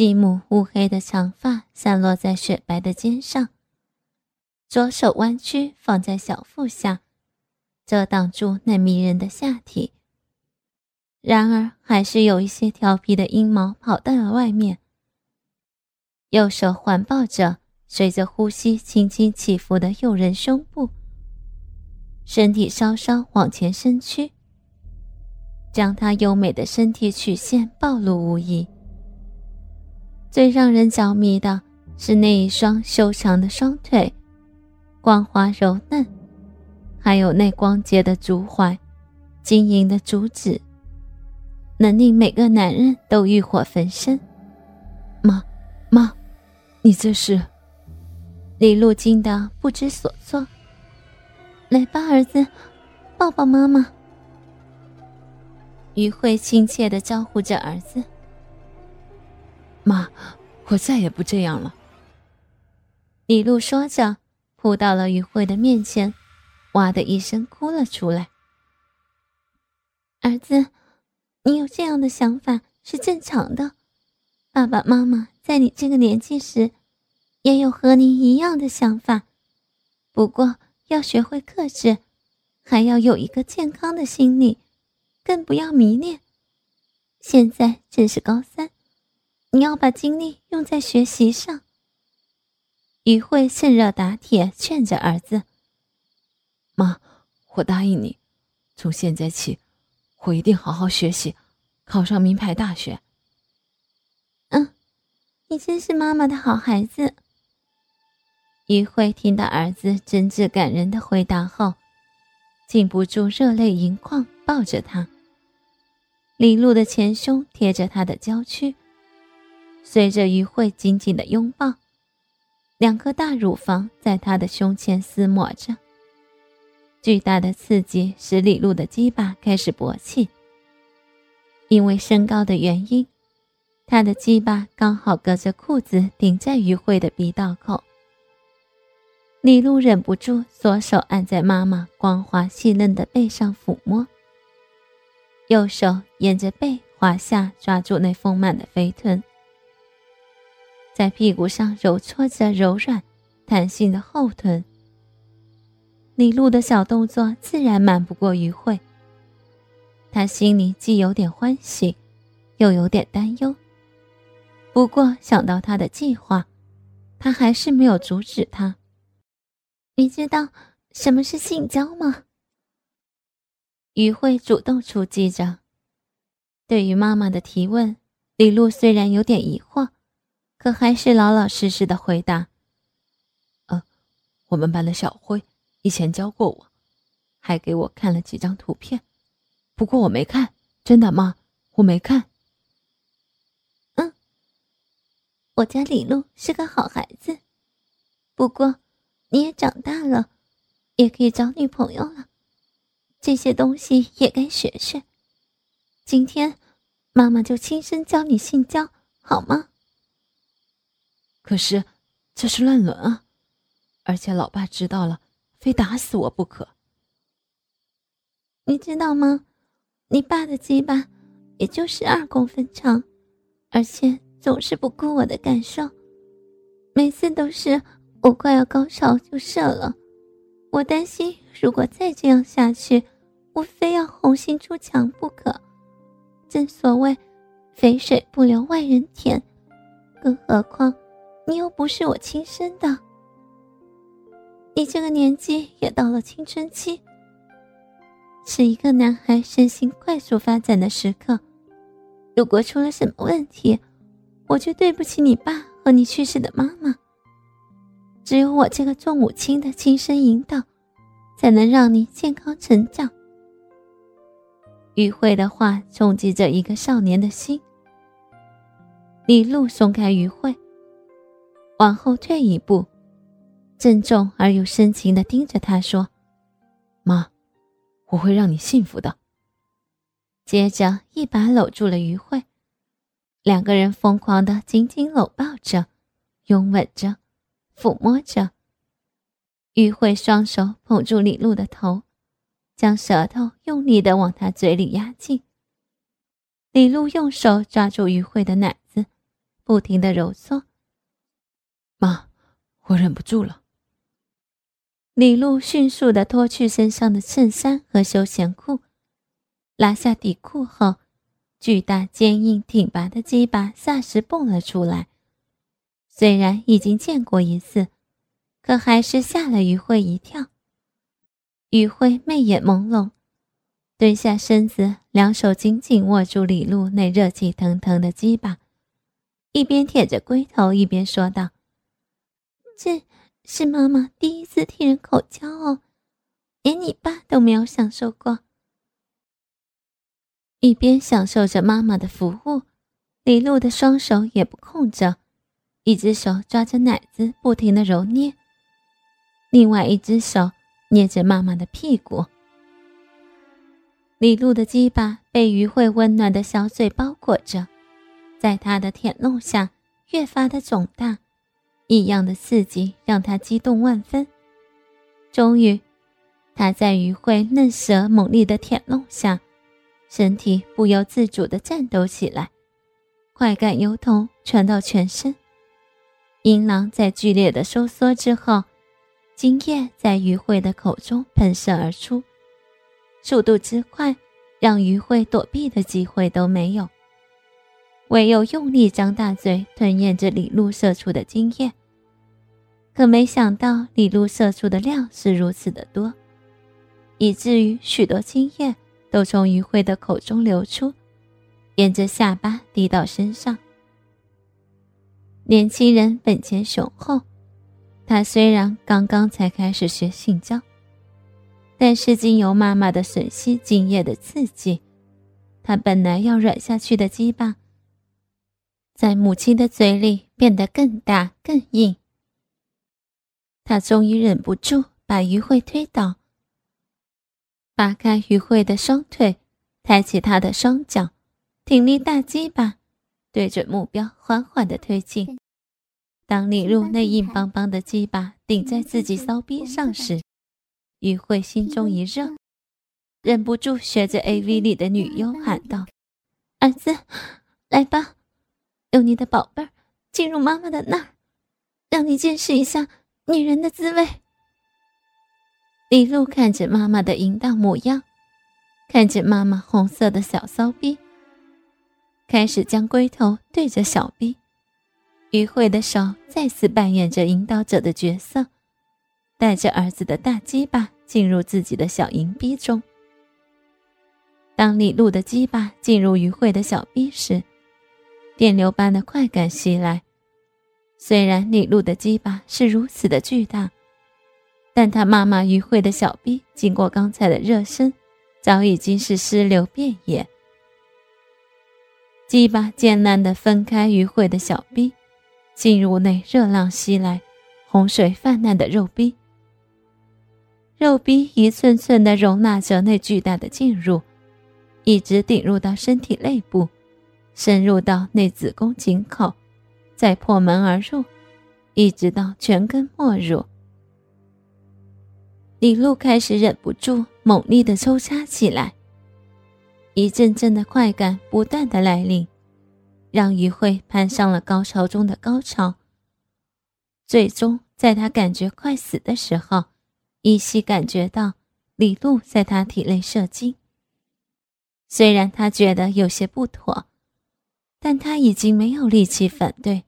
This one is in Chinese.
细目乌黑的长发散落在雪白的肩上，左手弯曲放在小腹下，遮挡住那迷人的下体。然而，还是有一些调皮的阴毛跑到了外面。右手环抱着随着呼吸轻轻起伏的诱人胸部，身体稍稍往前伸屈，将她优美的身体曲线暴露无遗。最让人着迷的是那一双修长的双腿，光滑柔嫩，还有那光洁的足踝，晶莹的足趾，能令每个男人都欲火焚身。妈，妈，你这是？李路惊得不知所措。来吧，儿子，抱抱妈妈。于慧亲切的招呼着儿子。妈，我再也不这样了。李璐说着，扑到了于慧的面前，哇的一声哭了出来。儿子，你有这样的想法是正常的。爸爸妈妈在你这个年纪时，也有和你一样的想法，不过要学会克制，还要有一个健康的心理，更不要迷恋。现在正是高三。你要把精力用在学习上。于慧趁热打铁，劝着儿子：“妈，我答应你，从现在起，我一定好好学习，考上名牌大学。”嗯，你真是妈妈的好孩子。于慧听到儿子真挚感人的回答后，禁不住热泪盈眶，抱着他。李璐的前胸贴着他的娇躯。随着于慧紧紧的拥抱，两颗大乳房在他的胸前撕磨着。巨大的刺激使李璐的鸡巴开始勃起。因为身高的原因，他的鸡巴刚好隔着裤子顶在于慧的鼻道口。李璐忍不住左手按在妈妈光滑细嫩的背上抚摸，右手沿着背滑下抓住那丰满的肥臀。在屁股上揉搓着柔软、弹性的后臀，李璐的小动作自然瞒不过于慧。他心里既有点欢喜，又有点担忧。不过想到他的计划，他还是没有阻止他。你知道什么是性交吗？于慧主动出击着。对于妈妈的提问，李璐虽然有点疑惑。可还是老老实实的回答：“呃，我们班的小辉以前教过我，还给我看了几张图片，不过我没看，真的吗？我没看。”“嗯，我家李璐是个好孩子，不过你也长大了，也可以找女朋友了，这些东西也该学学。今天妈妈就亲身教你性交，好吗？”可是，这是乱伦啊！而且老爸知道了，非打死我不可。你知道吗？你爸的鸡巴也就十二公分长，而且总是不顾我的感受，每次都是我快要高潮就射了。我担心，如果再这样下去，我非要红杏出墙不可。正所谓，肥水不流外人田，更何况……你又不是我亲生的，你这个年纪也到了青春期，是一个男孩身心快速发展的时刻。如果出了什么问题，我就对不起你爸和你去世的妈妈。只有我这个做母亲的亲身引导，才能让你健康成长。于慧的话冲击着一个少年的心。李璐松开于慧。往后退一步，郑重而又深情的盯着他说：“妈，我会让你幸福的。”接着一把搂住了于慧，两个人疯狂的紧紧搂抱着，拥吻着，抚摸着。于慧双手捧住李璐的头，将舌头用力的往他嘴里压进。李璐用手抓住于慧的奶子，不停的揉搓。妈，我忍不住了。李璐迅速的脱去身上的衬衫和休闲裤，拉下底裤后，巨大、坚硬、挺拔的鸡巴霎时蹦了出来。虽然已经见过一次，可还是吓了于慧一跳。于慧媚眼朦胧，蹲下身子，两手紧紧握住李璐那热气腾腾的鸡巴，一边舔着龟头，一边说道：“这是妈妈第一次替人口交哦，连你爸都没有享受过。”一边享受着妈妈的服务，李露的双手也不空着，一只手抓着奶子，不停的揉捏，另外一只手。捏着妈妈的屁股，李露的鸡巴被于慧温暖的小嘴包裹着，在她的舔弄下越发的肿大，异样的刺激让他激动万分。终于，他在于慧嫩舌猛烈的舔弄下，身体不由自主地颤抖起来，快感由头传到全身，阴囊在剧烈的收缩之后。精液在于慧的口中喷射而出，速度之快，让于慧躲避的机会都没有，唯有用力张大嘴吞咽着李露射出的精液。可没想到，李露射出的量是如此的多，以至于许多精液都从于慧的口中流出，沿着下巴滴到身上。年轻人本钱雄厚。他虽然刚刚才开始学性交，但是经由妈妈的吮吸精液的刺激，他本来要软下去的鸡巴，在母亲的嘴里变得更大更硬。他终于忍不住把于慧推倒，扒开于慧的双腿，抬起她的双脚，挺立大鸡巴，对准目标缓缓的推进。当李露那硬邦邦的鸡巴顶在自己骚逼上时，于慧心中一热，忍不住学着 A.V 里的女优喊道：“儿子，来吧，用你的宝贝儿进入妈妈的那儿，让你见识一下女人的滋味。”李露看着妈妈的淫荡模样，看着妈妈红色的小骚逼，开始将龟头对着小逼。于慧的手再次扮演着引导者的角色，带着儿子的大鸡巴进入自己的小银逼中。当李露的鸡巴进入于慧的小逼时，电流般的快感袭来。虽然李露的鸡巴是如此的巨大，但他妈妈于慧的小臂经过刚才的热身，早已经是湿流遍野。鸡巴艰难地分开于慧的小臂。进入内，热浪袭来，洪水泛滥的肉壁，肉壁一寸寸地容纳着那巨大的进入，一直顶入到身体内部，深入到内子宫颈口，再破门而入，一直到全根没入。李璐开始忍不住猛力的抽插起来，一阵阵的快感不断的来临。让于慧攀上了高潮中的高潮，最终在他感觉快死的时候，依稀感觉到李璐在他体内射精。虽然他觉得有些不妥，但他已经没有力气反对，